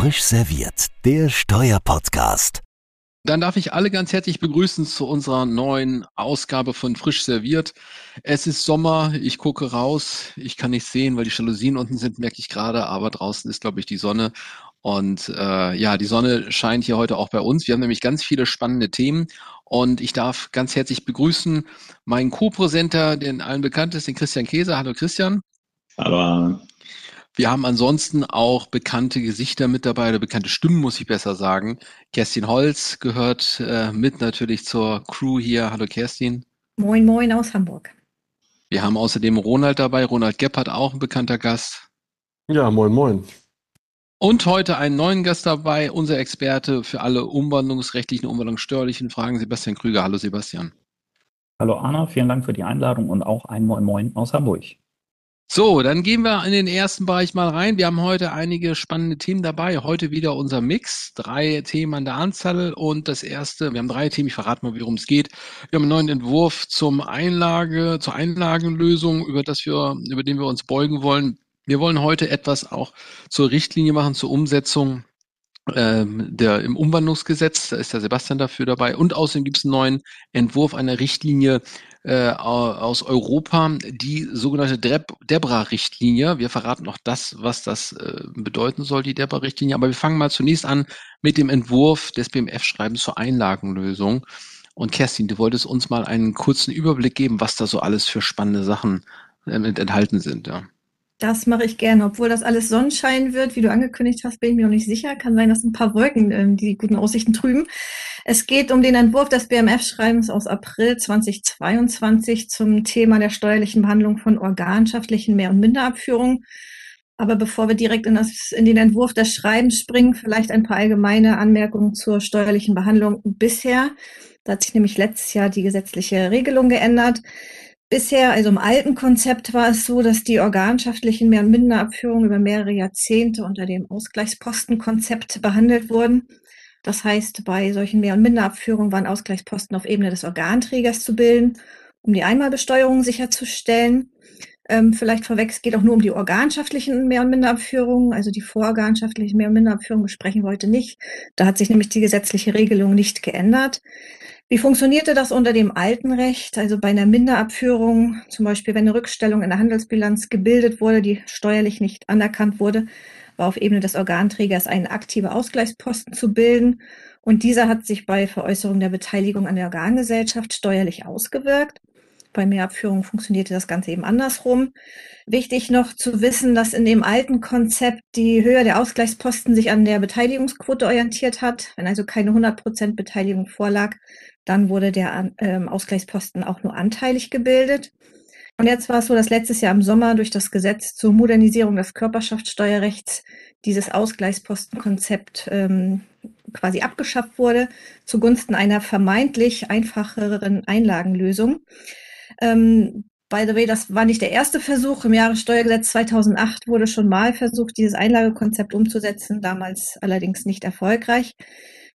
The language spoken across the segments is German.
Frisch serviert, der Steuerpodcast. Dann darf ich alle ganz herzlich begrüßen zu unserer neuen Ausgabe von Frisch serviert. Es ist Sommer, ich gucke raus, ich kann nicht sehen, weil die Jalousien unten sind, merke ich gerade, aber draußen ist, glaube ich, die Sonne. Und äh, ja, die Sonne scheint hier heute auch bei uns. Wir haben nämlich ganz viele spannende Themen und ich darf ganz herzlich begrüßen meinen Co-Präsenter, den allen bekannt ist, den Christian Käse. Hallo Christian. Hallo. Wir haben ansonsten auch bekannte Gesichter mit dabei oder bekannte Stimmen, muss ich besser sagen. Kerstin Holz gehört äh, mit natürlich zur Crew hier. Hallo Kerstin. Moin, moin aus Hamburg. Wir haben außerdem Ronald dabei. Ronald Gebhardt, auch ein bekannter Gast. Ja, moin, moin. Und heute einen neuen Gast dabei, unser Experte für alle umwandlungsrechtlichen, umwandlungssteuerlichen Fragen, Sebastian Krüger. Hallo Sebastian. Hallo Anna, vielen Dank für die Einladung und auch ein Moin Moin aus Hamburg. So, dann gehen wir in den ersten Bereich mal rein. Wir haben heute einige spannende Themen dabei. Heute wieder unser Mix. Drei Themen an der Anzahl. Und das erste, wir haben drei Themen, ich verrate mal, worum es geht. Wir haben einen neuen Entwurf zum Einlage, zur Einlagenlösung, über das wir, über den wir uns beugen wollen. Wir wollen heute etwas auch zur Richtlinie machen, zur Umsetzung ähm, der, im Umwandlungsgesetz. Da ist der Sebastian dafür dabei. Und außerdem gibt es einen neuen Entwurf einer Richtlinie äh, aus Europa, die sogenannte Debra-Richtlinie. Wir verraten noch das, was das äh, bedeuten soll, die Debra-Richtlinie. Aber wir fangen mal zunächst an mit dem Entwurf des BMF-Schreibens zur Einlagenlösung. Und Kerstin, du wolltest uns mal einen kurzen Überblick geben, was da so alles für spannende Sachen äh, enthalten sind. Ja. Das mache ich gerne, obwohl das alles Sonnenschein wird, wie du angekündigt hast, bin ich mir noch nicht sicher. Kann sein, dass ein paar Wolken ähm, die guten Aussichten trüben. Es geht um den Entwurf des BMF-Schreibens aus April 2022 zum Thema der steuerlichen Behandlung von organschaftlichen Mehr- und Minderabführungen. Aber bevor wir direkt in, das, in den Entwurf des Schreibens springen, vielleicht ein paar allgemeine Anmerkungen zur steuerlichen Behandlung bisher. Da hat sich nämlich letztes Jahr die gesetzliche Regelung geändert. Bisher, also im alten Konzept war es so, dass die organschaftlichen Mehr- und Minderabführungen über mehrere Jahrzehnte unter dem Ausgleichspostenkonzept behandelt wurden. Das heißt, bei solchen Mehr- und Minderabführungen waren Ausgleichsposten auf Ebene des Organträgers zu bilden, um die Einmalbesteuerung sicherzustellen. Ähm, vielleicht vorweg, es geht auch nur um die organschaftlichen Mehr- und Minderabführungen, also die vororganschaftlichen Mehr- und Minderabführungen besprechen wir heute nicht. Da hat sich nämlich die gesetzliche Regelung nicht geändert. Wie funktionierte das unter dem alten Recht? Also bei einer Minderabführung, zum Beispiel wenn eine Rückstellung in der Handelsbilanz gebildet wurde, die steuerlich nicht anerkannt wurde, war auf Ebene des Organträgers ein aktiver Ausgleichsposten zu bilden. Und dieser hat sich bei Veräußerung der Beteiligung an der Organgesellschaft steuerlich ausgewirkt. Bei Mehrabführungen funktionierte das Ganze eben andersrum. Wichtig noch zu wissen, dass in dem alten Konzept die Höhe der Ausgleichsposten sich an der Beteiligungsquote orientiert hat. Wenn also keine 100% Beteiligung vorlag, dann wurde der ähm, Ausgleichsposten auch nur anteilig gebildet. Und jetzt war es so, dass letztes Jahr im Sommer durch das Gesetz zur Modernisierung des Körperschaftssteuerrechts dieses Ausgleichspostenkonzept ähm, quasi abgeschafft wurde, zugunsten einer vermeintlich einfacheren Einlagenlösung. Ähm, by the way, das war nicht der erste Versuch. Im Jahressteuergesetz 2008 wurde schon mal versucht, dieses Einlagekonzept umzusetzen, damals allerdings nicht erfolgreich.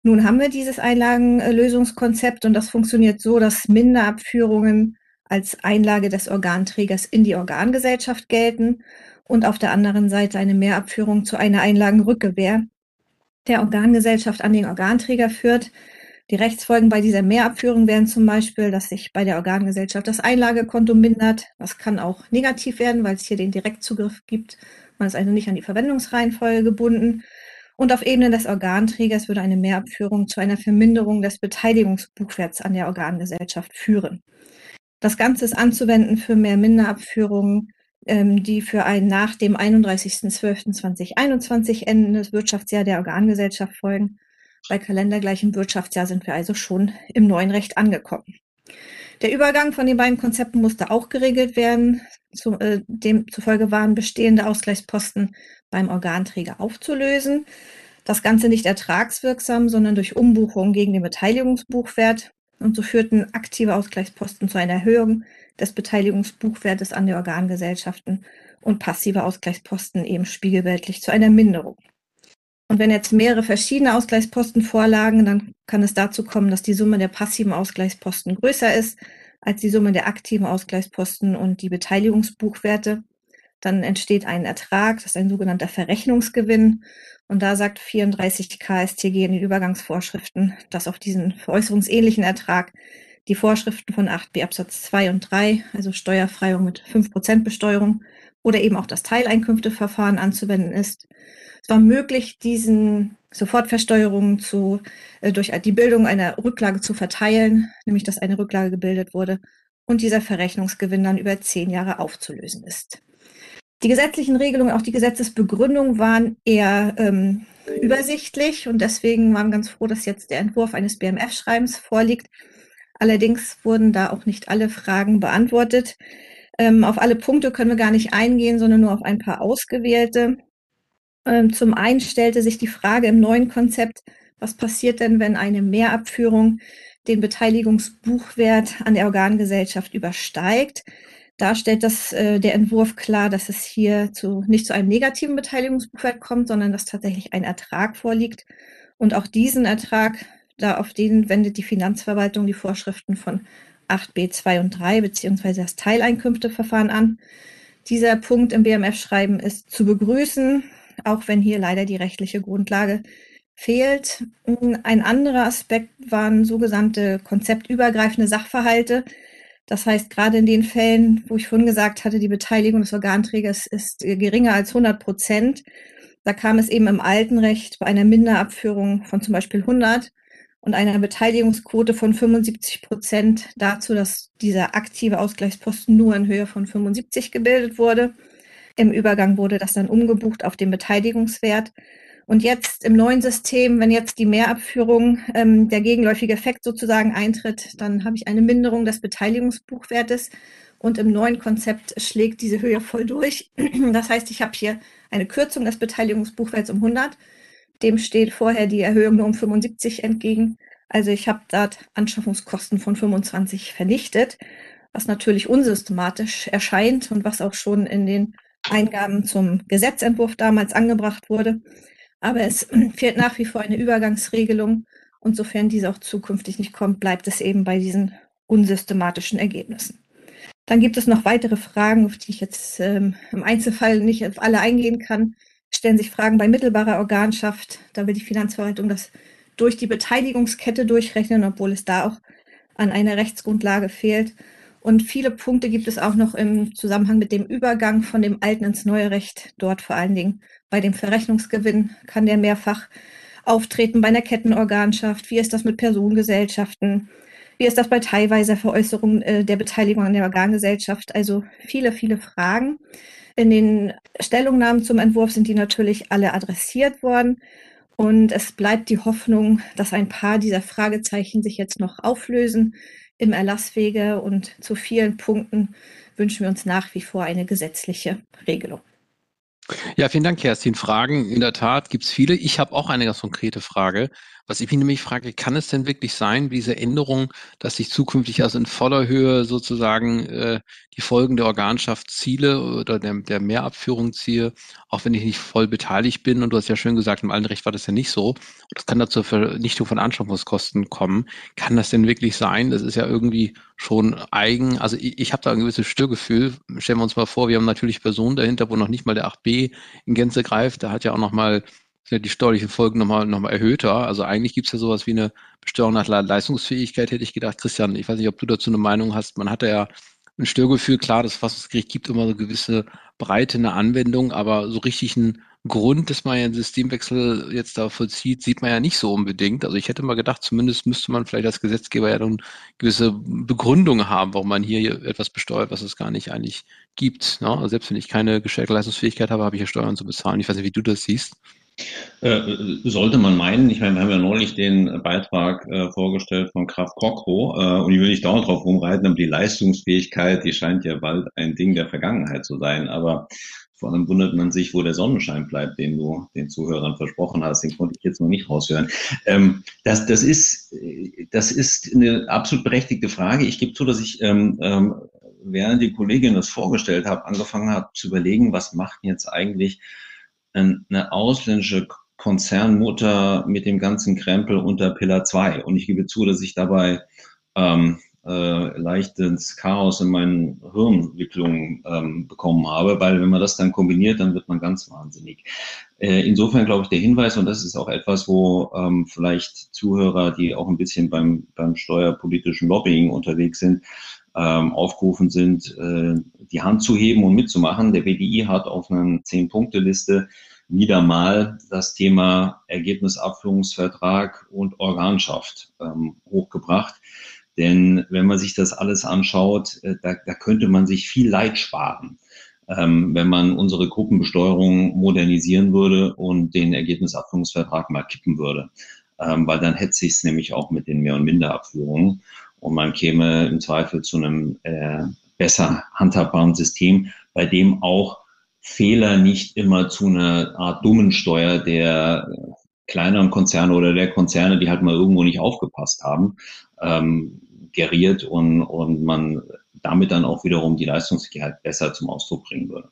Nun haben wir dieses Einlagenlösungskonzept und das funktioniert so, dass Minderabführungen als Einlage des Organträgers in die Organgesellschaft gelten und auf der anderen Seite eine Mehrabführung zu einer Einlagenrückgewähr der Organgesellschaft an den Organträger führt. Die Rechtsfolgen bei dieser Mehrabführung wären zum Beispiel, dass sich bei der Organgesellschaft das Einlagekonto mindert. Das kann auch negativ werden, weil es hier den Direktzugriff gibt. Man ist also nicht an die Verwendungsreihenfolge gebunden. Und auf Ebene des Organträgers würde eine Mehrabführung zu einer Verminderung des Beteiligungsbuchwerts an der Organgesellschaft führen. Das Ganze ist anzuwenden für Mehr-Minderabführungen, ähm, die für ein nach dem 31.12.2021 endendes Wirtschaftsjahr der Organgesellschaft folgen. Bei kalendergleichem Wirtschaftsjahr sind wir also schon im neuen Recht angekommen. Der Übergang von den beiden Konzepten musste auch geregelt werden. Zu, äh, demzufolge waren bestehende Ausgleichsposten beim Organträger aufzulösen. Das Ganze nicht ertragswirksam, sondern durch Umbuchung gegen den Beteiligungsbuchwert. Und so führten aktive Ausgleichsposten zu einer Erhöhung des Beteiligungsbuchwertes an der Organgesellschaften und passive Ausgleichsposten eben spiegelbildlich zu einer Minderung. Und wenn jetzt mehrere verschiedene Ausgleichsposten vorlagen, dann kann es dazu kommen, dass die Summe der passiven Ausgleichsposten größer ist als die Summe der aktiven Ausgleichsposten und die Beteiligungsbuchwerte. Dann entsteht ein Ertrag, das ist ein sogenannter Verrechnungsgewinn. Und da sagt 34 KSTG in den Übergangsvorschriften, dass auf diesen veräußerungsähnlichen Ertrag die Vorschriften von 8b Absatz 2 und 3, also Steuerfreiung mit 5% Besteuerung oder eben auch das Teileinkünfteverfahren anzuwenden ist. Es war möglich, diesen Sofortversteuerungen zu, äh, durch die Bildung einer Rücklage zu verteilen, nämlich dass eine Rücklage gebildet wurde und dieser Verrechnungsgewinn dann über zehn Jahre aufzulösen ist. Die gesetzlichen Regelungen, auch die Gesetzesbegründung waren eher ähm, übersichtlich und deswegen waren wir ganz froh, dass jetzt der Entwurf eines BMF-Schreibens vorliegt. Allerdings wurden da auch nicht alle Fragen beantwortet. Ähm, auf alle Punkte können wir gar nicht eingehen, sondern nur auf ein paar ausgewählte. Ähm, zum einen stellte sich die Frage im neuen Konzept, was passiert denn, wenn eine Mehrabführung den Beteiligungsbuchwert an der Organgesellschaft übersteigt? Da stellt das, äh, der Entwurf klar, dass es hier zu, nicht zu einem negativen Beteiligungsbuchwert kommt, sondern dass tatsächlich ein Ertrag vorliegt. Und auch diesen Ertrag, da auf den wendet die Finanzverwaltung die Vorschriften von 8b 2 und 3 beziehungsweise das Teileinkünfteverfahren an. Dieser Punkt im BMF-Schreiben ist zu begrüßen, auch wenn hier leider die rechtliche Grundlage fehlt. Ein anderer Aspekt waren sogenannte konzeptübergreifende Sachverhalte, das heißt, gerade in den Fällen, wo ich vorhin gesagt hatte, die Beteiligung des Organträgers ist geringer als 100 Prozent, da kam es eben im alten Recht bei einer Minderabführung von zum Beispiel 100 und einer Beteiligungsquote von 75 Prozent dazu, dass dieser aktive Ausgleichsposten nur in Höhe von 75 gebildet wurde. Im Übergang wurde das dann umgebucht auf den Beteiligungswert. Und jetzt im neuen System, wenn jetzt die Mehrabführung, ähm, der gegenläufige Effekt sozusagen eintritt, dann habe ich eine Minderung des Beteiligungsbuchwertes und im neuen Konzept schlägt diese Höhe voll durch. Das heißt, ich habe hier eine Kürzung des Beteiligungsbuchwerts um 100. Dem steht vorher die Erhöhung nur um 75 entgegen. Also ich habe dort Anschaffungskosten von 25 vernichtet, was natürlich unsystematisch erscheint und was auch schon in den Eingaben zum Gesetzentwurf damals angebracht wurde. Aber es fehlt nach wie vor eine Übergangsregelung. Und sofern diese auch zukünftig nicht kommt, bleibt es eben bei diesen unsystematischen Ergebnissen. Dann gibt es noch weitere Fragen, auf die ich jetzt ähm, im Einzelfall nicht auf alle eingehen kann. Stellen sich Fragen bei mittelbarer Organschaft. Da will die Finanzverwaltung das durch die Beteiligungskette durchrechnen, obwohl es da auch an einer Rechtsgrundlage fehlt. Und viele Punkte gibt es auch noch im Zusammenhang mit dem Übergang von dem alten ins neue Recht. Dort vor allen Dingen bei dem Verrechnungsgewinn kann der mehrfach auftreten bei einer Kettenorganschaft. Wie ist das mit Personengesellschaften? Wie ist das bei teilweiser Veräußerung äh, der Beteiligung an der Organgesellschaft? Also viele, viele Fragen. In den Stellungnahmen zum Entwurf sind die natürlich alle adressiert worden. Und es bleibt die Hoffnung, dass ein paar dieser Fragezeichen sich jetzt noch auflösen im Erlasswege und zu vielen Punkten wünschen wir uns nach wie vor eine gesetzliche Regelung. Ja, vielen Dank, Kerstin. Fragen, in der Tat gibt es viele. Ich habe auch eine ganz konkrete Frage. Was ich mich nämlich frage, kann es denn wirklich sein, diese Änderung, dass ich zukünftig also in voller Höhe sozusagen äh, die Folgen der Organschaft ziele oder der, der Mehrabführung ziehe, auch wenn ich nicht voll beteiligt bin? Und du hast ja schön gesagt, im alten Recht war das ja nicht so. Das kann da zur Vernichtung von Anschaffungskosten kommen. Kann das denn wirklich sein? Das ist ja irgendwie schon eigen. Also ich, ich habe da ein gewisses Störgefühl. Stellen wir uns mal vor, wir haben natürlich Personen dahinter, wo noch nicht mal der 8b in Gänze greift. Da hat ja auch noch mal sind ja die steuerlichen Folgen nochmal noch mal erhöhter. Also eigentlich gibt es ja sowas wie eine Besteuerung nach Leistungsfähigkeit, hätte ich gedacht. Christian, ich weiß nicht, ob du dazu eine Meinung hast. Man hat ja ein Störgefühl, klar, das Verfassungsgericht gibt immer so gewisse Breite in der Anwendung, aber so richtig einen Grund, dass man ja einen Systemwechsel jetzt da vollzieht, sieht man ja nicht so unbedingt. Also ich hätte mal gedacht, zumindest müsste man vielleicht als Gesetzgeber ja dann gewisse Begründung haben, warum man hier etwas besteuert, was es gar nicht eigentlich gibt. Ne? Also selbst wenn ich keine gestärkte Leistungsfähigkeit habe, habe ich ja Steuern zu bezahlen. Ich weiß nicht, wie du das siehst. Äh, sollte man meinen, ich meine, wir haben ja neulich den Beitrag äh, vorgestellt von Kraft Kokro äh, und ich will nicht dauernd drauf rumreiten, aber die Leistungsfähigkeit, die scheint ja bald ein Ding der Vergangenheit zu sein. Aber vor allem wundert man sich, wo der Sonnenschein bleibt, den du den Zuhörern versprochen hast. Den konnte ich jetzt noch nicht raushören. Ähm, das, das, ist, das ist eine absolut berechtigte Frage. Ich gebe zu, dass ich, ähm, ähm, während die Kollegin das vorgestellt hat, angefangen habe zu überlegen, was macht jetzt eigentlich eine ausländische Konzernmutter mit dem ganzen Krempel unter Pillar 2. Und ich gebe zu, dass ich dabei ähm, äh, leichtes Chaos in meinen Hirnwicklungen ähm, bekommen habe, weil wenn man das dann kombiniert, dann wird man ganz wahnsinnig. Äh, insofern glaube ich, der Hinweis, und das ist auch etwas, wo ähm, vielleicht Zuhörer, die auch ein bisschen beim, beim steuerpolitischen Lobbying unterwegs sind, ähm, aufgerufen sind, äh, die Hand zu heben und mitzumachen. Der BDI hat auf einer Zehn-Punkte-Liste wieder mal das Thema Ergebnisabführungsvertrag und Organschaft ähm, hochgebracht. Denn wenn man sich das alles anschaut, äh, da, da könnte man sich viel Leid sparen, ähm, wenn man unsere Gruppenbesteuerung modernisieren würde und den Ergebnisabführungsvertrag mal kippen würde. Ähm, weil dann hätte sich es nämlich auch mit den Mehr- und Minderabführungen und man käme im Zweifel zu einem äh, besser handhabbaren System, bei dem auch Fehler nicht immer zu einer Art dummen Steuer der kleineren Konzerne oder der Konzerne, die halt mal irgendwo nicht aufgepasst haben, ähm, geriert und, und man damit dann auch wiederum die Leistungssicherheit besser zum Ausdruck bringen würde.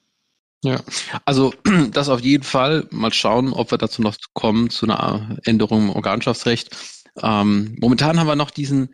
Ja, also das auf jeden Fall. Mal schauen, ob wir dazu noch kommen zu einer Änderung im Organschaftsrecht. Ähm, momentan haben wir noch diesen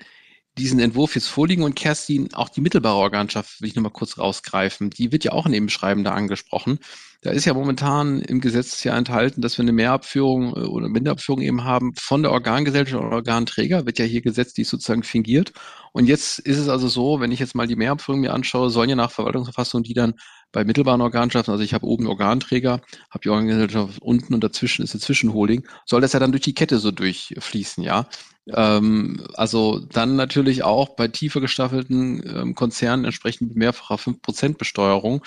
diesen Entwurf jetzt vorliegen und Kerstin, auch die mittelbare Organschaft will ich nochmal kurz rausgreifen. Die wird ja auch in dem Schreiben da angesprochen. Da ist ja momentan im Gesetz ja enthalten, dass wir eine Mehrabführung äh, oder Minderabführung eben haben von der Organgesellschaft oder Organträger, wird ja hier gesetzt, die ist sozusagen fingiert. Und jetzt ist es also so, wenn ich jetzt mal die Mehrabführung mir anschaue, sollen ja nach Verwaltungsverfassung die dann bei mittelbaren Organschaften, also ich habe oben Organträger, habe die Organgesellschaft unten und dazwischen ist eine Zwischenholding, soll das ja dann durch die Kette so durchfließen, ja. Ähm, also dann natürlich auch bei tiefer gestaffelten ähm, Konzernen entsprechend mehrfacher 5% Besteuerung.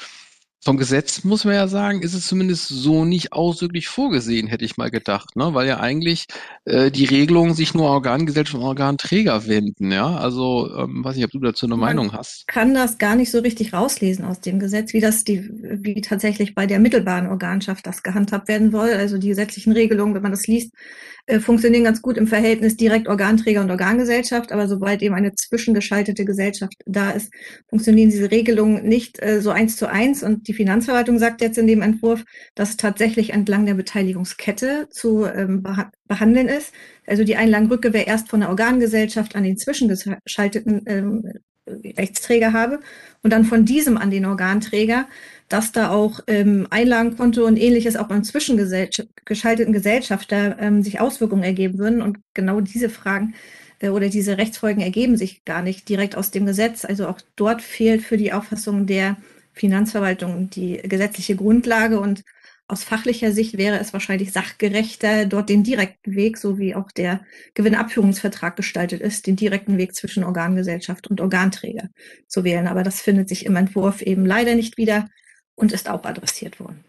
Vom Gesetz muss man ja sagen, ist es zumindest so nicht ausdrücklich vorgesehen, hätte ich mal gedacht, ne? weil ja eigentlich äh, die Regelungen sich nur Organgesellschaft und Organträger wenden. Ja, also ähm, weiß nicht, ob du dazu eine man Meinung hast. Kann das gar nicht so richtig rauslesen aus dem Gesetz, wie das die, wie tatsächlich bei der mittelbaren Organschaft das gehandhabt werden soll. Also die gesetzlichen Regelungen, wenn man das liest, äh, funktionieren ganz gut im Verhältnis direkt Organträger und Organgesellschaft, aber sobald eben eine zwischengeschaltete Gesellschaft da ist, funktionieren diese Regelungen nicht äh, so eins zu eins und die Finanzverwaltung sagt jetzt in dem Entwurf, dass tatsächlich entlang der Beteiligungskette zu ähm, behandeln ist. Also die Einlagenrückgewehr erst von der Organgesellschaft an den zwischengeschalteten ähm, Rechtsträger habe und dann von diesem an den Organträger, dass da auch ähm, Einlagenkonto und ähnliches auch beim zwischengeschalteten Gesellschafter ähm, sich Auswirkungen ergeben würden. Und genau diese Fragen äh, oder diese Rechtsfolgen ergeben sich gar nicht direkt aus dem Gesetz. Also auch dort fehlt für die Auffassung der Finanzverwaltung die gesetzliche Grundlage und aus fachlicher Sicht wäre es wahrscheinlich sachgerechter, dort den direkten Weg, so wie auch der Gewinnabführungsvertrag gestaltet ist, den direkten Weg zwischen Organgesellschaft und Organträger zu wählen. Aber das findet sich im Entwurf eben leider nicht wieder und ist auch adressiert worden.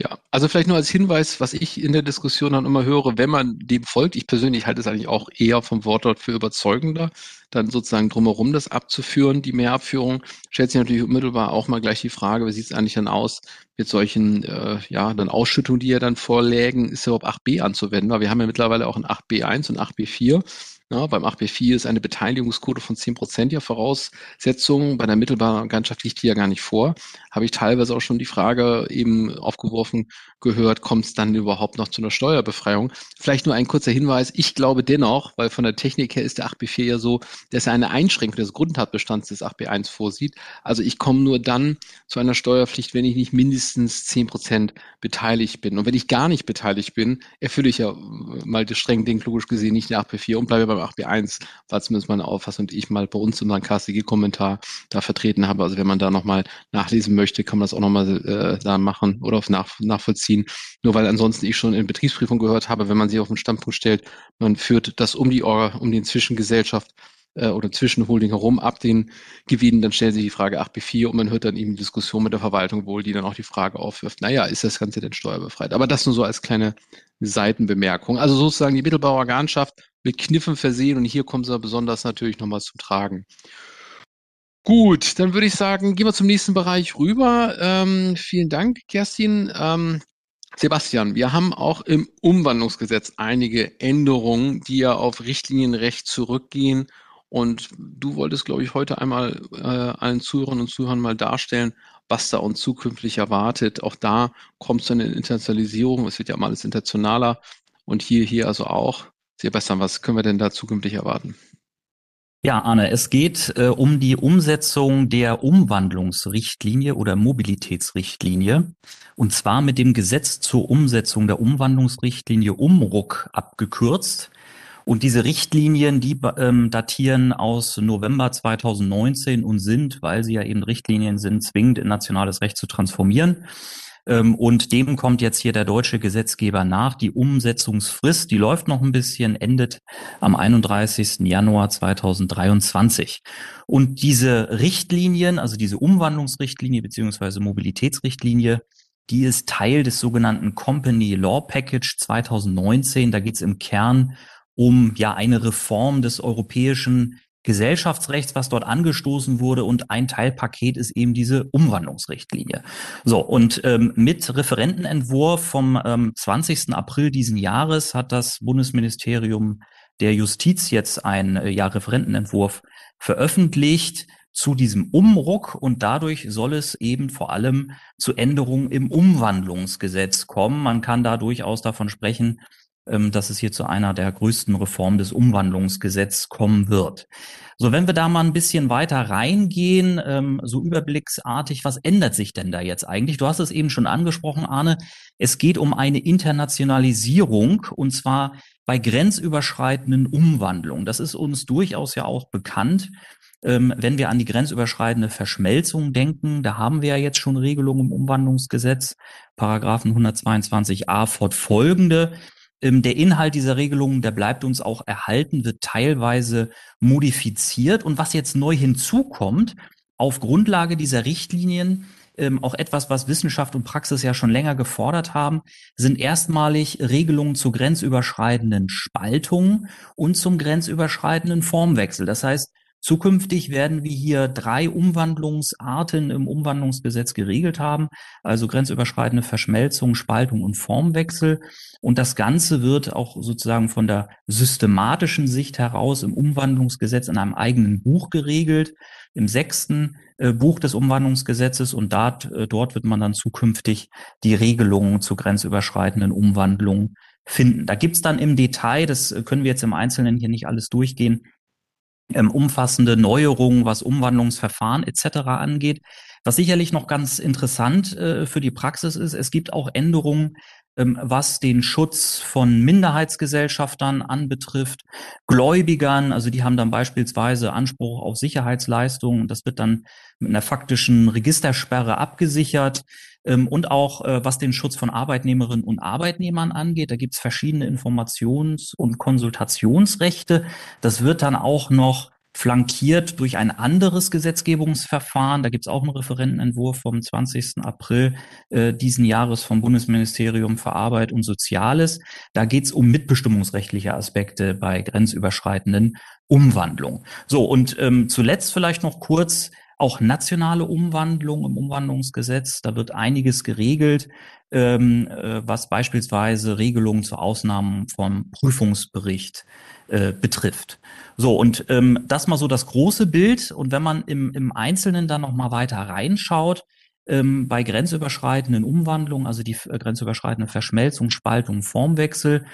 Ja, also vielleicht nur als Hinweis, was ich in der Diskussion dann immer höre, wenn man dem folgt, ich persönlich halte es eigentlich auch eher vom Wortlaut für überzeugender, dann sozusagen drumherum das abzuführen, die Mehrabführung, stellt sich natürlich unmittelbar auch mal gleich die Frage, wie sieht es eigentlich dann aus mit solchen, äh, ja, dann Ausschüttungen, die ja dann vorlägen, ist überhaupt 8b anzuwenden, weil wir haben ja mittlerweile auch ein 8b1 und 8b4 ja, beim 8B4 ist eine Beteiligungsquote von 10 Prozent ja Voraussetzung. Bei der mittelbaren Organschaft liegt die ja gar nicht vor. Habe ich teilweise auch schon die Frage eben aufgeworfen gehört, kommt es dann überhaupt noch zu einer Steuerbefreiung? Vielleicht nur ein kurzer Hinweis. Ich glaube dennoch, weil von der Technik her ist der 8B4 ja so, dass er eine Einschränkung des Grundtatbestands des 8B1 vorsieht. Also ich komme nur dann zu einer Steuerpflicht, wenn ich nicht mindestens 10 Prozent beteiligt bin. Und wenn ich gar nicht beteiligt bin, erfülle ich ja mal das streng Ding logisch gesehen nicht den 8B4 und bleibe beim beim 8b1 war zumindest meine Auffassung, die ich mal bei uns in meinem KCG-Kommentar da vertreten habe. Also wenn man da nochmal nachlesen möchte, kann man das auch nochmal äh, da machen oder auf nach, nachvollziehen. Nur weil ansonsten ich schon in Betriebsprüfung gehört habe, wenn man sich auf den Standpunkt stellt, man führt das um die um die Zwischengesellschaft äh, oder Zwischenholding herum ab den Gewinnen, dann stellt sich die Frage 8b4 und man hört dann eben die Diskussion mit der Verwaltung wohl, die dann auch die Frage aufwirft, naja, ist das Ganze denn steuerbefreit? Aber das nur so als kleine Seitenbemerkung. Also sozusagen die mittelbare Organschaft mit Kniffen versehen und hier kommt sie besonders natürlich nochmal zum Tragen. Gut, dann würde ich sagen, gehen wir zum nächsten Bereich rüber. Ähm, vielen Dank, Kerstin. Ähm, Sebastian, wir haben auch im Umwandlungsgesetz einige Änderungen, die ja auf Richtlinienrecht zurückgehen. Und du wolltest, glaube ich, heute einmal äh, allen Zuhörern und Zuhörern mal darstellen, was da uns zukünftig erwartet. Auch da kommt es eine Internationalisierung. Es wird ja mal alles internationaler. Und hier, hier also auch. Sebastian, was können wir denn da zukünftig erwarten? Ja, Arne, es geht äh, um die Umsetzung der Umwandlungsrichtlinie oder Mobilitätsrichtlinie. Und zwar mit dem Gesetz zur Umsetzung der Umwandlungsrichtlinie UMRUC abgekürzt. Und diese Richtlinien, die ähm, datieren aus November 2019 und sind, weil sie ja eben Richtlinien sind, zwingend in nationales Recht zu transformieren. Ähm, und dem kommt jetzt hier der deutsche Gesetzgeber nach. Die Umsetzungsfrist, die läuft noch ein bisschen, endet am 31. Januar 2023. Und diese Richtlinien, also diese Umwandlungsrichtlinie beziehungsweise Mobilitätsrichtlinie, die ist Teil des sogenannten Company Law Package 2019. Da geht es im Kern um ja eine Reform des europäischen Gesellschaftsrechts, was dort angestoßen wurde. Und ein Teilpaket ist eben diese Umwandlungsrichtlinie. So, und ähm, mit Referentenentwurf vom ähm, 20. April diesen Jahres hat das Bundesministerium der Justiz jetzt einen äh, ja, Referentenentwurf veröffentlicht zu diesem Umruck und dadurch soll es eben vor allem zu Änderungen im Umwandlungsgesetz kommen. Man kann da durchaus davon sprechen, dass es hier zu einer der größten Reformen des Umwandlungsgesetzes kommen wird. So, wenn wir da mal ein bisschen weiter reingehen, ähm, so überblicksartig, was ändert sich denn da jetzt eigentlich? Du hast es eben schon angesprochen, Arne. Es geht um eine Internationalisierung und zwar bei grenzüberschreitenden Umwandlungen. Das ist uns durchaus ja auch bekannt. Ähm, wenn wir an die grenzüberschreitende Verschmelzung denken, da haben wir ja jetzt schon Regelungen im Umwandlungsgesetz, Paragraphen 122a fortfolgende. Ähm, der Inhalt dieser Regelungen, der bleibt uns auch erhalten, wird teilweise modifiziert. Und was jetzt neu hinzukommt, auf Grundlage dieser Richtlinien, ähm, auch etwas, was Wissenschaft und Praxis ja schon länger gefordert haben, sind erstmalig Regelungen zu grenzüberschreitenden Spaltungen und zum grenzüberschreitenden Formwechsel. Das heißt, Zukünftig werden wir hier drei Umwandlungsarten im Umwandlungsgesetz geregelt haben, also grenzüberschreitende Verschmelzung, Spaltung und Formwechsel. Und das Ganze wird auch sozusagen von der systematischen Sicht heraus im Umwandlungsgesetz in einem eigenen Buch geregelt, im sechsten äh, Buch des Umwandlungsgesetzes. Und dort, äh, dort wird man dann zukünftig die Regelungen zu grenzüberschreitenden Umwandlungen finden. Da gibt's dann im Detail, das können wir jetzt im Einzelnen hier nicht alles durchgehen, ähm, umfassende Neuerungen, was Umwandlungsverfahren etc. angeht. Was sicherlich noch ganz interessant äh, für die Praxis ist, es gibt auch Änderungen, ähm, was den Schutz von Minderheitsgesellschaftern anbetrifft, Gläubigern, also die haben dann beispielsweise Anspruch auf Sicherheitsleistungen. Das wird dann mit einer faktischen Registersperre abgesichert. Ähm, und auch äh, was den Schutz von Arbeitnehmerinnen und Arbeitnehmern angeht. Da gibt es verschiedene Informations- und Konsultationsrechte. Das wird dann auch noch flankiert durch ein anderes Gesetzgebungsverfahren. Da gibt es auch einen Referentenentwurf vom 20. April äh, diesen Jahres vom Bundesministerium für Arbeit und Soziales. Da geht es um mitbestimmungsrechtliche Aspekte bei grenzüberschreitenden Umwandlungen. So, und ähm, zuletzt vielleicht noch kurz auch nationale Umwandlung im Umwandlungsgesetz. Da wird einiges geregelt, ähm, äh, was beispielsweise Regelungen zur Ausnahme vom Prüfungsbericht äh, betrifft. So, und ähm, das mal so das große Bild. Und wenn man im, im Einzelnen dann noch mal weiter reinschaut, ähm, bei grenzüberschreitenden Umwandlungen, also die äh, grenzüberschreitende Verschmelzung, Spaltung, Formwechsel,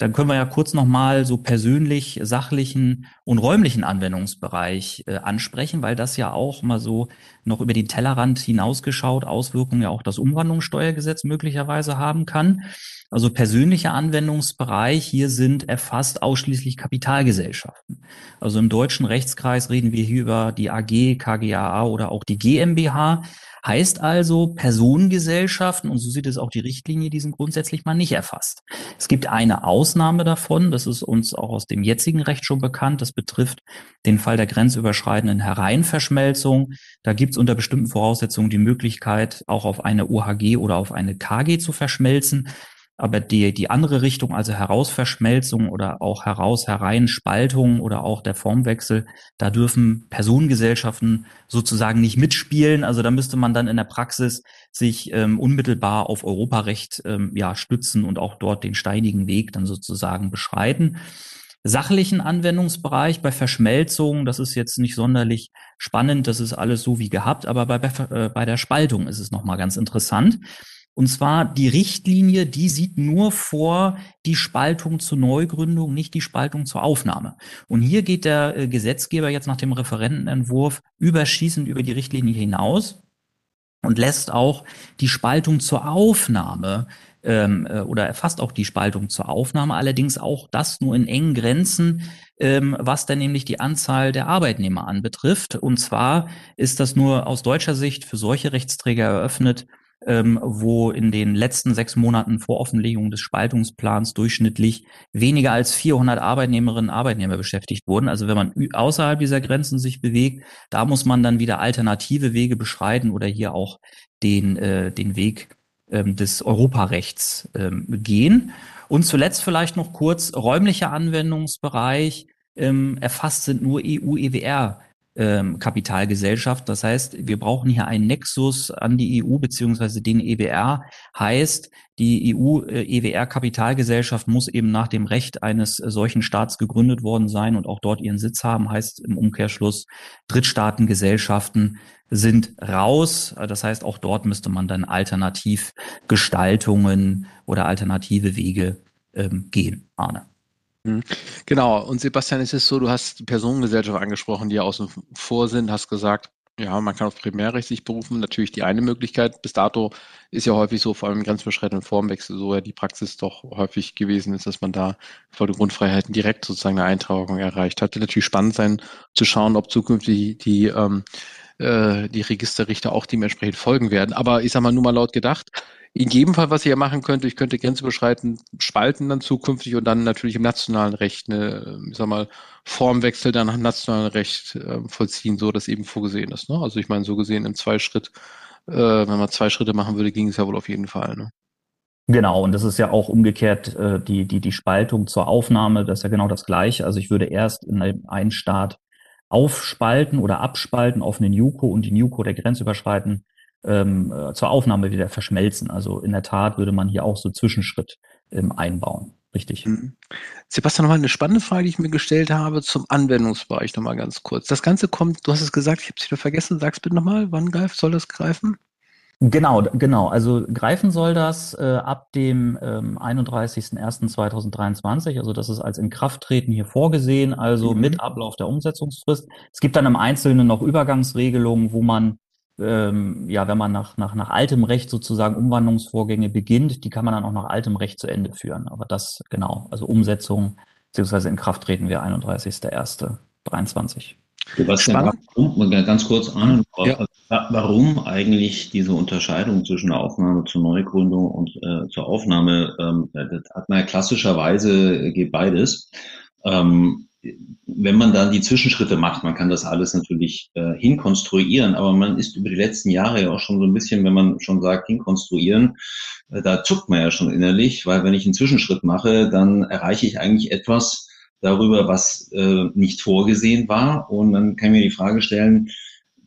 dann können wir ja kurz nochmal so persönlich, sachlichen und räumlichen Anwendungsbereich äh, ansprechen, weil das ja auch mal so noch über den Tellerrand hinausgeschaut Auswirkungen ja auch das Umwandlungssteuergesetz möglicherweise haben kann. Also persönlicher Anwendungsbereich hier sind erfasst ausschließlich Kapitalgesellschaften. Also im deutschen Rechtskreis reden wir hier über die AG, KGAA oder auch die GmbH. Heißt also, Personengesellschaften, und so sieht es auch die Richtlinie, die sind grundsätzlich mal nicht erfasst. Es gibt eine Ausnahme davon, das ist uns auch aus dem jetzigen Recht schon bekannt, das betrifft den Fall der grenzüberschreitenden Hereinverschmelzung. Da gibt es unter bestimmten Voraussetzungen die Möglichkeit, auch auf eine OHG oder auf eine KG zu verschmelzen. Aber die, die andere Richtung, also Herausverschmelzung oder auch heraus herein Spaltung oder auch der Formwechsel, da dürfen Personengesellschaften sozusagen nicht mitspielen. Also da müsste man dann in der Praxis sich ähm, unmittelbar auf Europarecht ähm, ja, stützen und auch dort den steinigen Weg dann sozusagen beschreiten. Sachlichen Anwendungsbereich bei Verschmelzung, das ist jetzt nicht sonderlich spannend, das ist alles so wie gehabt, aber bei, äh, bei der Spaltung ist es nochmal ganz interessant. Und zwar die Richtlinie, die sieht nur vor die Spaltung zur Neugründung, nicht die Spaltung zur Aufnahme. Und hier geht der äh, Gesetzgeber jetzt nach dem Referentenentwurf überschießend über die Richtlinie hinaus und lässt auch die Spaltung zur Aufnahme ähm, äh, oder erfasst auch die Spaltung zur Aufnahme, allerdings auch das nur in engen Grenzen, ähm, was dann nämlich die Anzahl der Arbeitnehmer anbetrifft. Und zwar ist das nur aus deutscher Sicht für solche Rechtsträger eröffnet, ähm, wo in den letzten sechs Monaten vor Offenlegung des Spaltungsplans durchschnittlich weniger als 400 Arbeitnehmerinnen und Arbeitnehmer beschäftigt wurden. Also wenn man außerhalb dieser Grenzen sich bewegt, da muss man dann wieder alternative Wege beschreiten oder hier auch den, äh, den Weg ähm, des Europarechts ähm, gehen. Und zuletzt vielleicht noch kurz räumlicher Anwendungsbereich. Ähm, erfasst sind nur EU-EWR ähm, Kapitalgesellschaft. Das heißt, wir brauchen hier einen Nexus an die EU beziehungsweise den EWR. Heißt, die EU-EWR-Kapitalgesellschaft äh, muss eben nach dem Recht eines solchen Staats gegründet worden sein und auch dort ihren Sitz haben. Heißt im Umkehrschluss, Drittstaatengesellschaften sind raus. Das heißt, auch dort müsste man dann Alternativgestaltungen oder alternative Wege ähm, gehen. Arne. Mhm. Genau, und Sebastian, es ist so, du hast Personengesellschaft angesprochen, die ja außen vor sind, hast gesagt, ja, man kann auf Primärrecht sich berufen, natürlich die eine Möglichkeit. Bis dato ist ja häufig so, vor allem im grenzüberschreitenden Formwechsel, so ja die Praxis doch häufig gewesen ist, dass man da vor den Grundfreiheiten direkt sozusagen eine Eintragung erreicht hat. Natürlich spannend sein, zu schauen, ob zukünftig die, die ähm, äh, die Registerrichter auch dementsprechend folgen werden. Aber ich sage mal nur mal laut gedacht, in jedem Fall, was ich ja machen könnte, ich könnte grenzüberschreitend spalten dann zukünftig und dann natürlich im nationalen Recht eine, ich sag mal, Formwechsel dann nach nationalen Recht äh, vollziehen, so dass eben vorgesehen ist. Ne? Also ich meine, so gesehen im Zweischritt, äh, wenn man zwei Schritte machen würde, ging es ja wohl auf jeden Fall. Ne? Genau, und das ist ja auch umgekehrt äh, die, die, die Spaltung zur Aufnahme, das ist ja genau das Gleiche. Also ich würde erst in einen Staat aufspalten oder abspalten auf einen Nuco und die Nuco der grenzüberschreitend ähm, äh, zur Aufnahme wieder verschmelzen. Also in der Tat würde man hier auch so Zwischenschritt ähm, einbauen. Richtig. Mhm. Sebastian, nochmal eine spannende Frage, die ich mir gestellt habe zum Anwendungsbereich nochmal ganz kurz. Das Ganze kommt, du hast es gesagt, ich habe es wieder vergessen, sag's bitte nochmal, wann greift, soll das greifen? Genau, genau. Also greifen soll das äh, ab dem ähm, 31.01.2023. Also das ist als Inkrafttreten hier vorgesehen, also mhm. mit Ablauf der Umsetzungsfrist. Es gibt dann im Einzelnen noch Übergangsregelungen, wo man ähm, ja, wenn man nach, nach, nach altem Recht sozusagen Umwandlungsvorgänge beginnt, die kann man dann auch nach altem Recht zu Ende führen. Aber das genau, also Umsetzung beziehungsweise Inkrafttreten wir 31.01.23. Sebastian, warum, ganz kurz an, ja. warum eigentlich diese Unterscheidung zwischen der Aufnahme zur Neugründung und äh, zur Aufnahme? Ähm, das hat man ja klassischerweise äh, geht beides. Ähm, wenn man dann die Zwischenschritte macht, man kann das alles natürlich äh, hinkonstruieren, aber man ist über die letzten Jahre ja auch schon so ein bisschen, wenn man schon sagt, hinkonstruieren, äh, da zuckt man ja schon innerlich, weil wenn ich einen Zwischenschritt mache, dann erreiche ich eigentlich etwas, darüber, was äh, nicht vorgesehen war. Und dann kann ich mir die Frage stellen,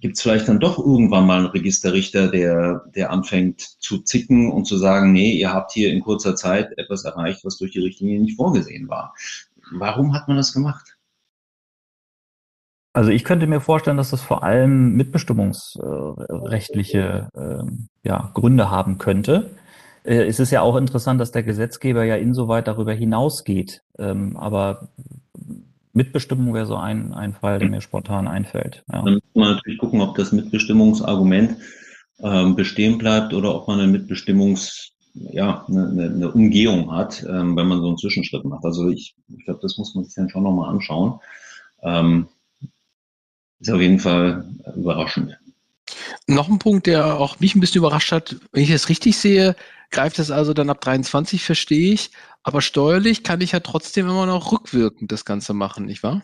gibt es vielleicht dann doch irgendwann mal einen Registerrichter, der, der anfängt zu zicken und zu sagen, nee, ihr habt hier in kurzer Zeit etwas erreicht, was durch die Richtlinie nicht vorgesehen war. Warum hat man das gemacht? Also ich könnte mir vorstellen, dass das vor allem mitbestimmungsrechtliche äh, ja, Gründe haben könnte. Äh, es ist ja auch interessant, dass der Gesetzgeber ja insoweit darüber hinausgeht. Ähm, aber Mitbestimmung wäre so ein, ein Fall, der mir spontan einfällt. Ja. Dann muss man natürlich gucken, ob das Mitbestimmungsargument ähm, bestehen bleibt oder ob man eine Mitbestimmungs, ja, eine, eine Umgehung hat, ähm, wenn man so einen Zwischenschritt macht. Also ich, ich glaube, das muss man sich dann schon nochmal anschauen. Ähm, ist auf jeden Fall überraschend. Noch ein Punkt, der auch mich ein bisschen überrascht hat, wenn ich es richtig sehe, greift es also dann ab 23, verstehe ich. Aber steuerlich kann ich ja trotzdem immer noch rückwirkend das Ganze machen, nicht wahr?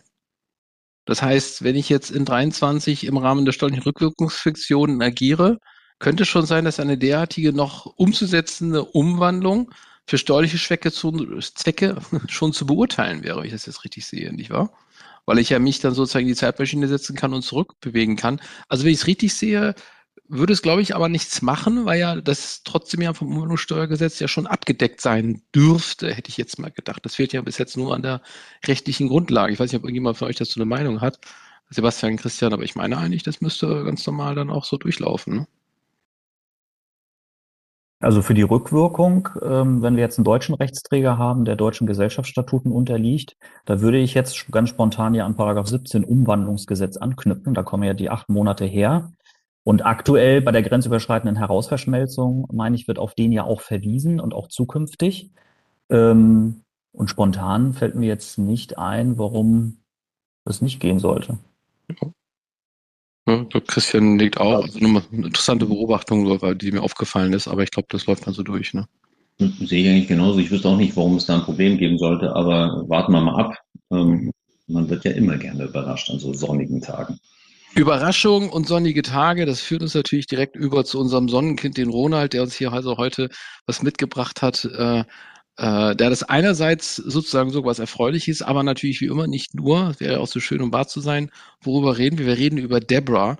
Das heißt, wenn ich jetzt in 23 im Rahmen der steuerlichen Rückwirkungsfiktionen agiere, könnte schon sein, dass eine derartige noch umzusetzende Umwandlung für steuerliche Zwecke, Zwecke schon zu beurteilen wäre, wenn ich das jetzt richtig sehe, nicht wahr? Weil ich ja mich dann sozusagen in die Zeitmaschine setzen kann und zurückbewegen kann. Also wenn ich es richtig sehe, würde es, glaube ich, aber nichts machen, weil ja das trotzdem ja vom Umwandlungssteuergesetz ja schon abgedeckt sein dürfte, hätte ich jetzt mal gedacht. Das fehlt ja bis jetzt nur an der rechtlichen Grundlage. Ich weiß nicht, ob irgendjemand von euch dazu eine Meinung hat. Sebastian, Christian, aber ich meine eigentlich, das müsste ganz normal dann auch so durchlaufen. Ne? Also für die Rückwirkung, ähm, wenn wir jetzt einen deutschen Rechtsträger haben, der deutschen Gesellschaftsstatuten unterliegt, da würde ich jetzt ganz spontan ja an Paragraph 17 Umwandlungsgesetz anknüpfen. Da kommen ja die acht Monate her. Und aktuell bei der grenzüberschreitenden Herausverschmelzung, meine ich, wird auf den ja auch verwiesen und auch zukünftig. Ähm, und spontan fällt mir jetzt nicht ein, warum das nicht gehen sollte. Ja, Christian legt auch also eine interessante Beobachtung, die mir aufgefallen ist, aber ich glaube, das läuft dann so durch. Ne? Sehe ich eigentlich genauso. Ich wüsste auch nicht, warum es da ein Problem geben sollte, aber warten wir mal ab. Ähm, man wird ja immer gerne überrascht an so sonnigen Tagen. Überraschung und sonnige Tage, das führt uns natürlich direkt über zu unserem Sonnenkind, den Ronald, der uns hier also heute was mitgebracht hat. Äh, äh, da das einerseits sozusagen so was Erfreuliches, aber natürlich wie immer nicht nur, es wäre auch so schön, um wahr zu sein, worüber reden wir? Wir reden über Deborah.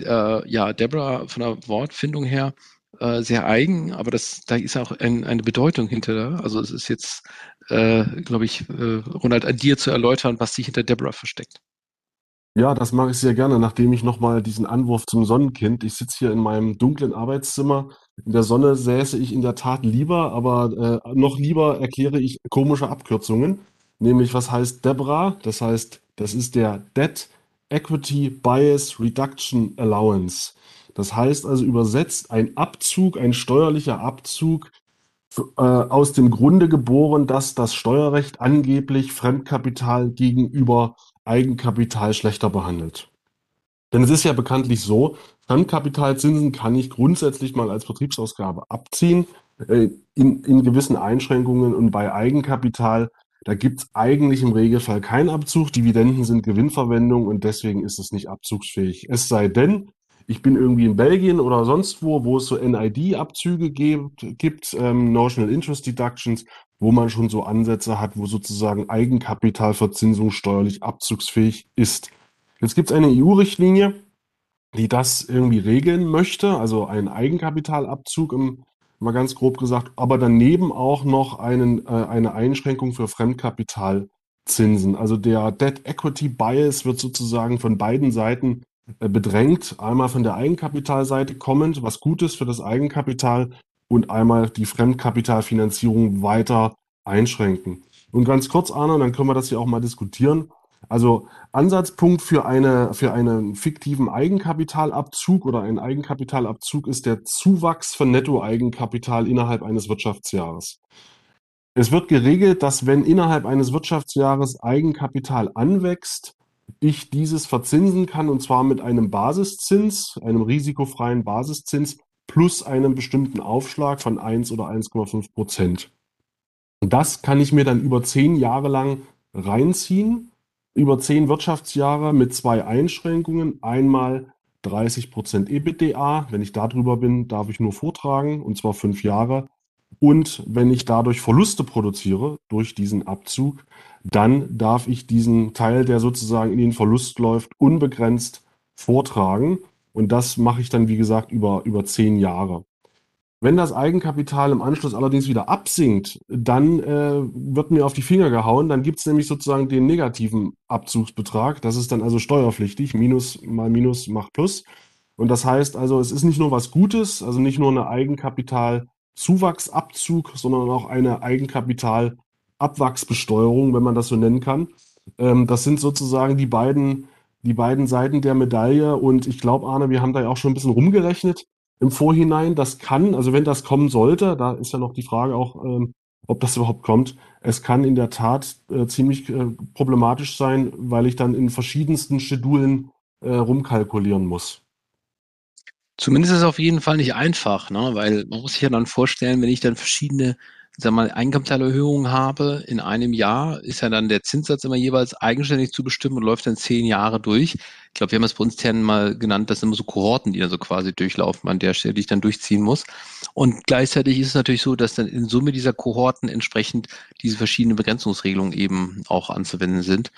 Äh, ja, Deborah von der Wortfindung her äh, sehr eigen, aber das, da ist auch ein, eine Bedeutung hinter. Also es ist jetzt, äh, glaube ich, äh, Ronald, an dir zu erläutern, was sich hinter Deborah versteckt. Ja, das mache ich sehr gerne, nachdem ich nochmal diesen Anwurf zum Sonnenkind. Ich sitze hier in meinem dunklen Arbeitszimmer. In der Sonne säße ich in der Tat lieber, aber äh, noch lieber erkläre ich komische Abkürzungen. Nämlich, was heißt DEBRA? Das heißt, das ist der Debt Equity Bias Reduction Allowance. Das heißt also übersetzt ein Abzug, ein steuerlicher Abzug äh, aus dem Grunde geboren, dass das Steuerrecht angeblich Fremdkapital gegenüber Eigenkapital schlechter behandelt. Denn es ist ja bekanntlich so, Fremdkapitalzinsen kann ich grundsätzlich mal als Betriebsausgabe abziehen, äh, in, in gewissen Einschränkungen und bei Eigenkapital, da gibt es eigentlich im Regelfall keinen Abzug. Dividenden sind Gewinnverwendung und deswegen ist es nicht abzugsfähig. Es sei denn, ich bin irgendwie in Belgien oder sonst wo, wo es so NID-Abzüge gibt, gibt ähm, Notional Interest Deductions, wo man schon so Ansätze hat, wo sozusagen Eigenkapitalverzinsung steuerlich abzugsfähig ist. Jetzt gibt es eine EU-Richtlinie, die das irgendwie regeln möchte, also einen Eigenkapitalabzug im, mal ganz grob gesagt, aber daneben auch noch einen, äh, eine Einschränkung für Fremdkapitalzinsen. Also der Debt Equity Bias wird sozusagen von beiden Seiten äh, bedrängt. Einmal von der Eigenkapitalseite kommend, was gut ist für das Eigenkapital und einmal die Fremdkapitalfinanzierung weiter einschränken. Und ganz kurz, Arne, dann können wir das hier auch mal diskutieren. Also Ansatzpunkt für, eine, für einen fiktiven Eigenkapitalabzug oder einen Eigenkapitalabzug ist der Zuwachs von Nettoeigenkapital innerhalb eines Wirtschaftsjahres. Es wird geregelt, dass wenn innerhalb eines Wirtschaftsjahres Eigenkapital anwächst, ich dieses verzinsen kann und zwar mit einem Basiszins, einem risikofreien Basiszins plus einem bestimmten Aufschlag von 1 oder 1,5 Prozent. Das kann ich mir dann über zehn Jahre lang reinziehen, über zehn Wirtschaftsjahre mit zwei Einschränkungen. Einmal 30 Prozent EBITDA. Wenn ich darüber bin, darf ich nur vortragen, und zwar fünf Jahre. Und wenn ich dadurch Verluste produziere durch diesen Abzug, dann darf ich diesen Teil, der sozusagen in den Verlust läuft, unbegrenzt vortragen. Und das mache ich dann, wie gesagt, über, über zehn Jahre. Wenn das Eigenkapital im Anschluss allerdings wieder absinkt, dann äh, wird mir auf die Finger gehauen. Dann gibt es nämlich sozusagen den negativen Abzugsbetrag. Das ist dann also steuerpflichtig. Minus mal Minus macht Plus. Und das heißt also, es ist nicht nur was Gutes, also nicht nur eine Eigenkapitalzuwachsabzug, sondern auch eine Eigenkapitalabwachsbesteuerung, wenn man das so nennen kann. Ähm, das sind sozusagen die beiden die beiden Seiten der Medaille. Und ich glaube, Arne, wir haben da ja auch schon ein bisschen rumgerechnet im Vorhinein. Das kann, also wenn das kommen sollte, da ist ja noch die Frage auch, ähm, ob das überhaupt kommt. Es kann in der Tat äh, ziemlich äh, problematisch sein, weil ich dann in verschiedensten Schedulen äh, rumkalkulieren muss. Zumindest ist es auf jeden Fall nicht einfach, ne? weil man muss sich ja dann vorstellen, wenn ich dann verschiedene sag mal, Eigenkapitalerhöhung habe in einem Jahr, ist ja dann der Zinssatz immer jeweils eigenständig zu bestimmen und läuft dann zehn Jahre durch. Ich glaube, wir haben es bei uns intern mal genannt, das sind immer so Kohorten, die dann so quasi durchlaufen an der Stelle, die ich dann durchziehen muss. Und gleichzeitig ist es natürlich so, dass dann in Summe dieser Kohorten entsprechend diese verschiedenen Begrenzungsregelungen eben auch anzuwenden sind.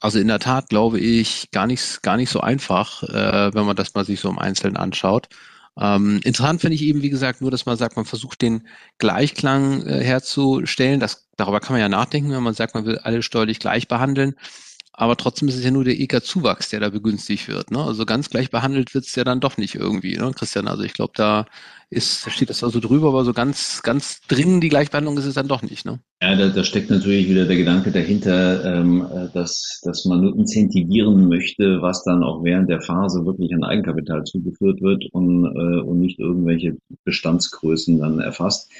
Also in der Tat glaube ich gar nicht, gar nicht so einfach, äh, wenn man das mal sich so im Einzelnen anschaut. Ähm, interessant finde ich eben, wie gesagt, nur, dass man sagt, man versucht den Gleichklang äh, herzustellen. Das, darüber kann man ja nachdenken, wenn man sagt, man will alle steuerlich gleich behandeln. Aber trotzdem ist es ja nur der EK-Zuwachs, der da begünstigt wird. Ne? Also ganz gleich behandelt wird es ja dann doch nicht irgendwie, ne, Christian? Also ich glaube, da ist, da steht das also drüber, aber so ganz, ganz dringend die Gleichbehandlung ist es dann doch nicht. Ne? Ja, da, da steckt natürlich wieder der Gedanke dahinter, ähm, dass, dass man nur incentivieren möchte, was dann auch während der Phase wirklich an Eigenkapital zugeführt wird und, äh, und nicht irgendwelche Bestandsgrößen dann erfasst.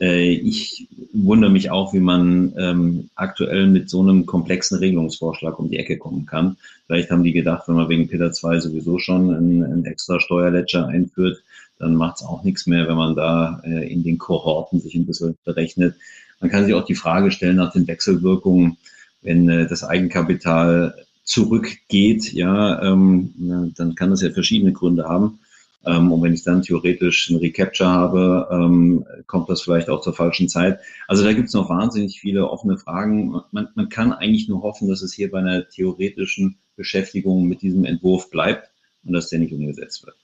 Äh, ich wundere mich auch, wie man ähm, aktuell mit so einem komplexen Regelungsvorschlag um die Ecke kommen kann. Vielleicht haben die gedacht, wenn man wegen Pillar 2 sowieso schon einen, einen extra Steuerledger einführt, dann macht es auch nichts mehr, wenn man da äh, in den Kohorten sich ein bisschen berechnet. Man kann sich auch die Frage stellen nach den Wechselwirkungen, wenn äh, das Eigenkapital zurückgeht, ja, ähm, dann kann das ja verschiedene Gründe haben. Ähm, und wenn ich dann theoretisch ein Recapture habe, ähm, kommt das vielleicht auch zur falschen Zeit. Also da gibt es noch wahnsinnig viele offene Fragen. Man, man kann eigentlich nur hoffen, dass es hier bei einer theoretischen Beschäftigung mit diesem Entwurf bleibt und dass der nicht umgesetzt wird.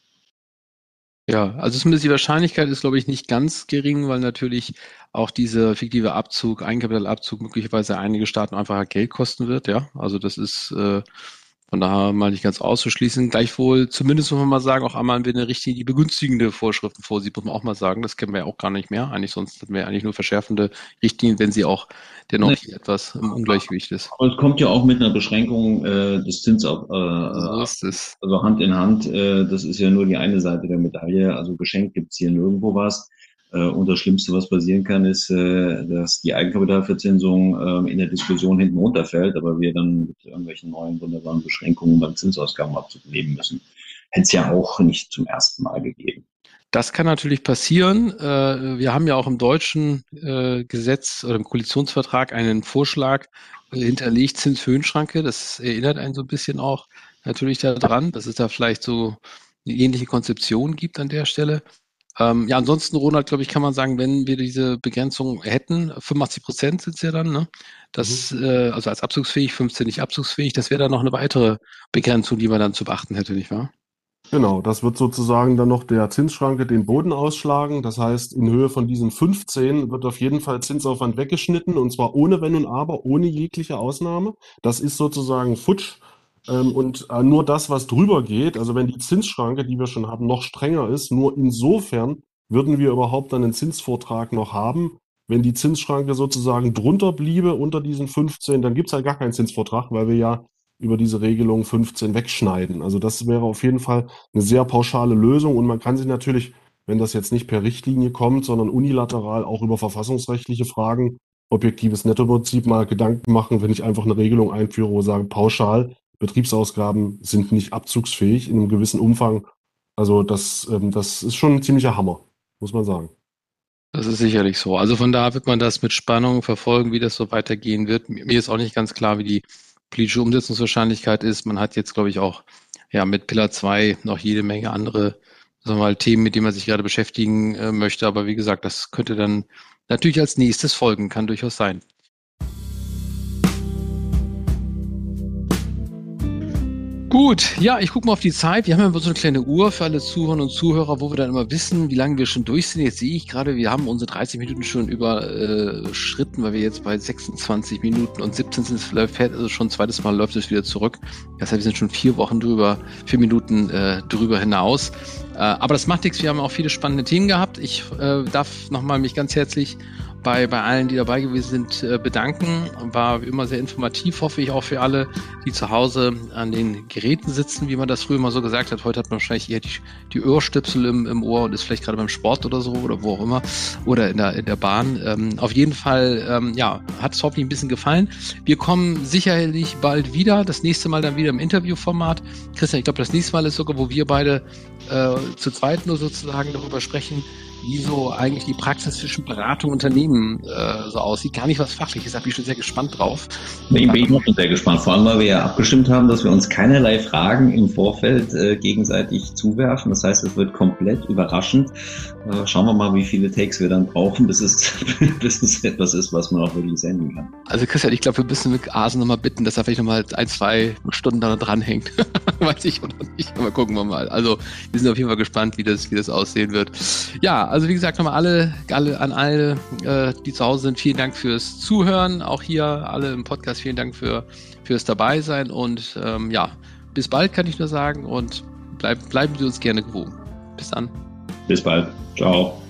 Ja, also zumindest die Wahrscheinlichkeit ist, glaube ich, nicht ganz gering, weil natürlich auch dieser fiktive Abzug, Eigenkapitalabzug möglicherweise einige Staaten einfach Geld kosten wird. Ja, also das ist äh, von daher mal nicht ganz auszuschließen. Gleichwohl, zumindest muss man mal sagen, auch einmal wir eine Richtlinie, die begünstigende Vorschriften vorsieht, muss man auch mal sagen. Das kennen wir ja auch gar nicht mehr. Eigentlich sonst hatten wir eigentlich nur verschärfende Richtlinien, wenn sie auch dennoch nee. etwas im Ungleichgewicht ist. Aber es kommt ja auch mit einer Beschränkung äh, des Zinsab, äh, so ist es. also Hand in Hand. Äh, das ist ja nur die eine Seite der Medaille. Also geschenkt gibt's hier nirgendwo was. Äh, und das Schlimmste, was passieren kann, ist, äh, dass die Eigenkapitalverzinsung äh, in der Diskussion hinten runterfällt, aber wir dann mit irgendwelchen neuen wunderbaren Beschränkungen beim Zinsausgabenabzug leben müssen. Hätte es ja auch nicht zum ersten Mal gegeben. Das kann natürlich passieren. Wir haben ja auch im deutschen Gesetz oder im Koalitionsvertrag einen Vorschlag hinterlegt, Zinshöhenschranke. Das erinnert einen so ein bisschen auch natürlich daran, dass es da vielleicht so eine ähnliche Konzeption gibt an der Stelle. Ähm, ja, ansonsten, Ronald, glaube ich, kann man sagen, wenn wir diese Begrenzung hätten, 85 Prozent sind es ja dann, ne? Das, mhm. äh, also als abzugsfähig, 15 nicht abzugsfähig, das wäre dann noch eine weitere Begrenzung, die man dann zu beachten hätte, nicht wahr? Genau, das wird sozusagen dann noch der Zinsschranke den Boden ausschlagen. Das heißt, in Höhe von diesen 15 wird auf jeden Fall Zinsaufwand weggeschnitten und zwar ohne Wenn und Aber, ohne jegliche Ausnahme. Das ist sozusagen futsch. Ähm, und äh, nur das, was drüber geht, also wenn die Zinsschranke, die wir schon haben, noch strenger ist, nur insofern würden wir überhaupt einen Zinsvortrag noch haben. Wenn die Zinsschranke sozusagen drunter bliebe, unter diesen 15, dann gibt's halt gar keinen Zinsvortrag, weil wir ja über diese Regelung 15 wegschneiden. Also das wäre auf jeden Fall eine sehr pauschale Lösung und man kann sich natürlich, wenn das jetzt nicht per Richtlinie kommt, sondern unilateral auch über verfassungsrechtliche Fragen, objektives Nettoprinzip mal Gedanken machen, wenn ich einfach eine Regelung einführe, wo ich sage, pauschal Betriebsausgaben sind nicht abzugsfähig in einem gewissen Umfang. Also das, ähm, das ist schon ein ziemlicher Hammer, muss man sagen. Das ist sicherlich so. Also von da wird man das mit Spannung verfolgen, wie das so weitergehen wird. Mir ist auch nicht ganz klar, wie die politische Umsetzungswahrscheinlichkeit ist. Man hat jetzt, glaube ich, auch ja mit Pillar 2 noch jede Menge andere sagen wir mal, Themen, mit denen man sich gerade beschäftigen äh, möchte. Aber wie gesagt, das könnte dann natürlich als nächstes folgen, kann durchaus sein. Gut, ja, ich gucke mal auf die Zeit. Wir haben ja so eine kleine Uhr für alle Zuhörer und Zuhörer, wo wir dann immer wissen, wie lange wir schon durch sind. Jetzt sehe ich gerade, wir haben unsere 30 Minuten schon überschritten, weil wir jetzt bei 26 Minuten und 17 sind es also schon zweites Mal läuft es wieder zurück. Das heißt, wir sind schon vier Wochen drüber, vier Minuten äh, drüber hinaus. Äh, aber das macht nichts. Wir haben auch viele spannende Themen gehabt. Ich äh, darf nochmal mich ganz herzlich bei, bei allen, die dabei gewesen sind, äh, bedanken. War immer sehr informativ, hoffe ich auch für alle, die zu Hause an den Geräten sitzen, wie man das früher mal so gesagt hat. Heute hat man wahrscheinlich eher die, die Ohrstöpsel im, im Ohr und ist vielleicht gerade beim Sport oder so oder wo auch immer oder in der, in der Bahn. Ähm, auf jeden Fall, ähm, ja, hat es hoffentlich ein bisschen gefallen. Wir kommen sicherlich bald wieder, das nächste Mal dann wieder im Interviewformat. Christian, ich glaube, das nächste Mal ist sogar, wo wir beide äh, zu zweit nur sozusagen darüber sprechen, wie so eigentlich die Praxis zwischen Beratung und Unternehmen äh, so aussieht. Gar nicht was Fachliches, da bin ich schon sehr gespannt drauf. Ich bin auch schon sehr gespannt, vor allem weil wir ja abgestimmt haben, dass wir uns keinerlei Fragen im Vorfeld äh, gegenseitig zuwerfen. Das heißt, es wird komplett überraschend. Äh, schauen wir mal, wie viele Takes wir dann brauchen, bis es, bis es etwas ist, was man auch wirklich senden kann. Also Christian, ich glaube, wir müssen mit Asen nochmal bitten, dass er vielleicht nochmal ein, zwei Stunden da dranhängt. Weiß ich oder nicht, aber gucken wir mal. Also wir sind auf jeden Fall gespannt, wie das, wie das aussehen wird. Ja, also wie gesagt, nochmal alle, alle an alle, äh, die zu Hause sind, vielen Dank fürs Zuhören. Auch hier alle im Podcast, vielen Dank für, fürs Dabeisein. Und ähm, ja, bis bald kann ich nur sagen und bleib, bleiben Sie uns gerne gewogen. Bis dann. Bis bald. Ciao.